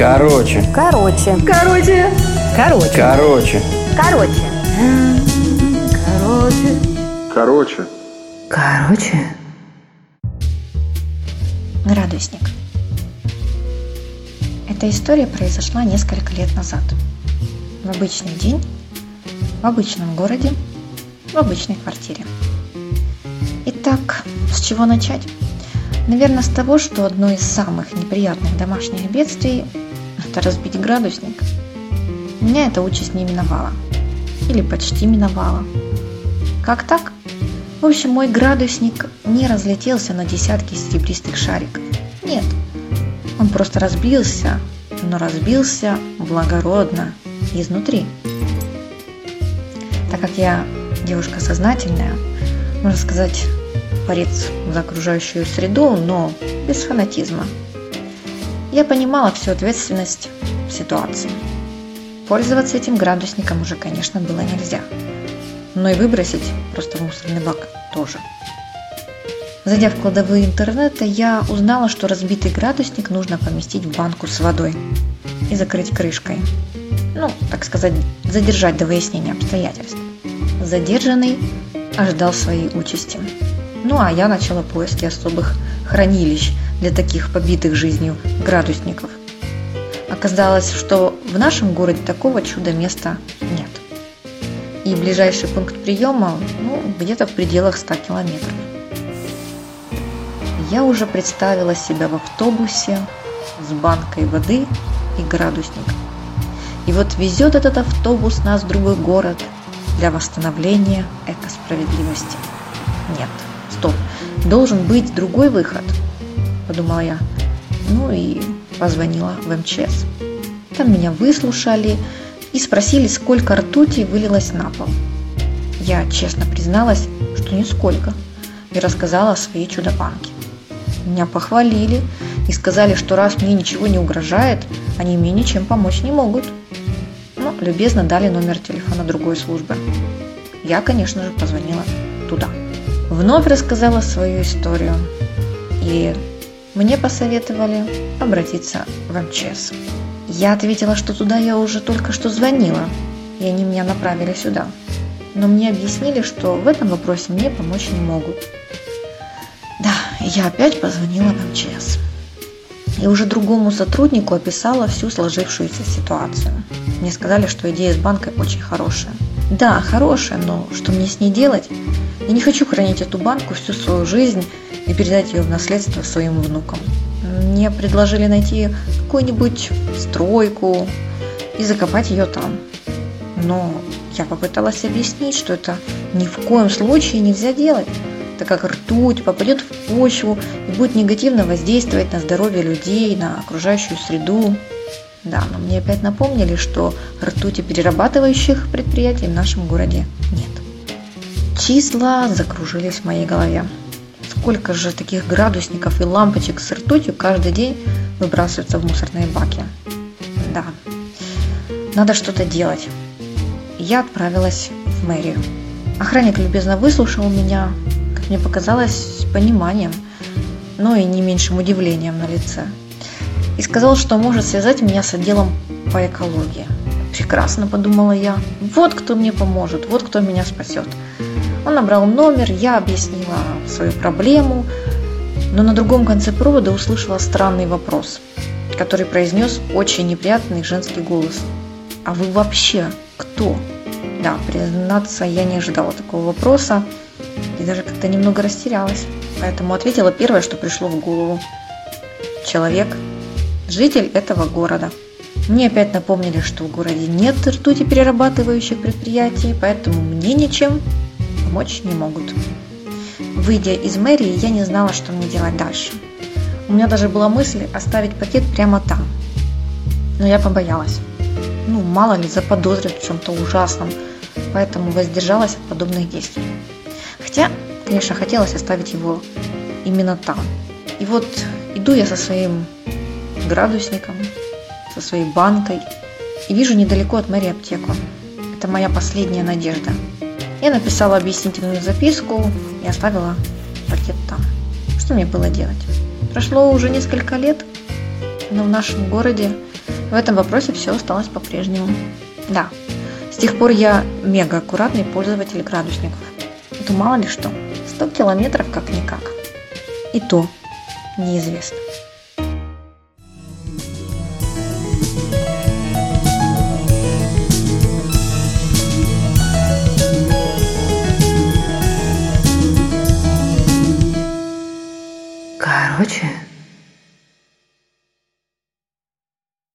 Короче. Короче. Короче. Короче. Короче. Короче. Короче. Короче. Короче. Градусник. Эта история произошла несколько лет назад. В обычный день, в обычном городе, в обычной квартире. Итак, с чего начать? Наверное, с того, что одно из самых неприятных домашних бедствий – это разбить градусник. Меня эта участь не миновала. Или почти миновала. Как так? В общем, мой градусник не разлетелся на десятки серебристых шариков. Нет, он просто разбился, но разбился благородно, изнутри. Так как я девушка сознательная, можно сказать, борец за окружающую среду, но без фанатизма. Я понимала всю ответственность ситуации. Пользоваться этим градусником уже, конечно, было нельзя. Но и выбросить просто в мусорный бак тоже. Зайдя в кладовые интернета, я узнала, что разбитый градусник нужно поместить в банку с водой и закрыть крышкой. Ну, так сказать, задержать до выяснения обстоятельств. Задержанный ожидал своей участи. Ну а я начала поиски особых хранилищ для таких побитых жизнью градусников. Оказалось, что в нашем городе такого чуда-места нет. И ближайший пункт приема ну, где-то в пределах 100 километров. Я уже представила себя в автобусе с банкой воды и градусником. И вот везет этот автобус нас в другой город для восстановления экосправедливости. Нет, стоп, должен быть другой выход, подумала я. Ну и позвонила в МЧС. Там меня выслушали и спросили, сколько ртути вылилось на пол. Я честно призналась, что нисколько, и рассказала о своей чудо-банке. Меня похвалили и сказали, что раз мне ничего не угрожает, они мне ничем помочь не могут. Ну, любезно дали номер телефона другой службы. Я, конечно же, позвонила туда. Вновь рассказала свою историю. И мне посоветовали обратиться в МЧС. Я ответила, что туда я уже только что звонила, и они меня направили сюда. Но мне объяснили, что в этом вопросе мне помочь не могут. Да, я опять позвонила в МЧС. И уже другому сотруднику описала всю сложившуюся ситуацию. Мне сказали, что идея с банкой очень хорошая. Да, хорошая, но что мне с ней делать? Я не хочу хранить эту банку всю свою жизнь и передать ее в наследство своим внукам. Мне предложили найти какую-нибудь стройку и закопать ее там. Но я попыталась объяснить, что это ни в коем случае нельзя делать так как ртуть попадет в почву и будет негативно воздействовать на здоровье людей, на окружающую среду. Да, но мне опять напомнили, что ртути перерабатывающих предприятий в нашем городе нет. Числа закружились в моей голове. Сколько же таких градусников и лампочек с ртутью каждый день выбрасываются в мусорные баки? Да, надо что-то делать. Я отправилась в мэрию. Охранник любезно выслушал меня, мне показалось пониманием, но и не меньшим удивлением на лице. И сказал, что может связать меня с отделом по экологии. Прекрасно, подумала я. Вот кто мне поможет, вот кто меня спасет. Он набрал номер, я объяснила свою проблему, но на другом конце провода услышала странный вопрос, который произнес очень неприятный женский голос. «А вы вообще кто?» Да, признаться, я не ожидала такого вопроса и даже как-то немного растерялась. Поэтому ответила первое, что пришло в голову. Человек, житель этого города. Мне опять напомнили, что в городе нет ртути перерабатывающих предприятий, поэтому мне ничем помочь не могут. Выйдя из мэрии, я не знала, что мне делать дальше. У меня даже была мысль оставить пакет прямо там. Но я побоялась. Ну, мало ли, заподозрят в чем-то ужасном, поэтому воздержалась от подобных действий. Хотя, конечно, хотелось оставить его именно там. И вот иду я со своим градусником, со своей банкой и вижу недалеко от мэрии аптеку. Это моя последняя надежда. Я написала объяснительную записку и оставила пакет там. Что мне было делать? Прошло уже несколько лет, но в нашем городе в этом вопросе все осталось по-прежнему. Да, с тех пор я мега аккуратный пользователь градусников. Это мало ли что, 100 километров как-никак. И то неизвестно. Короче,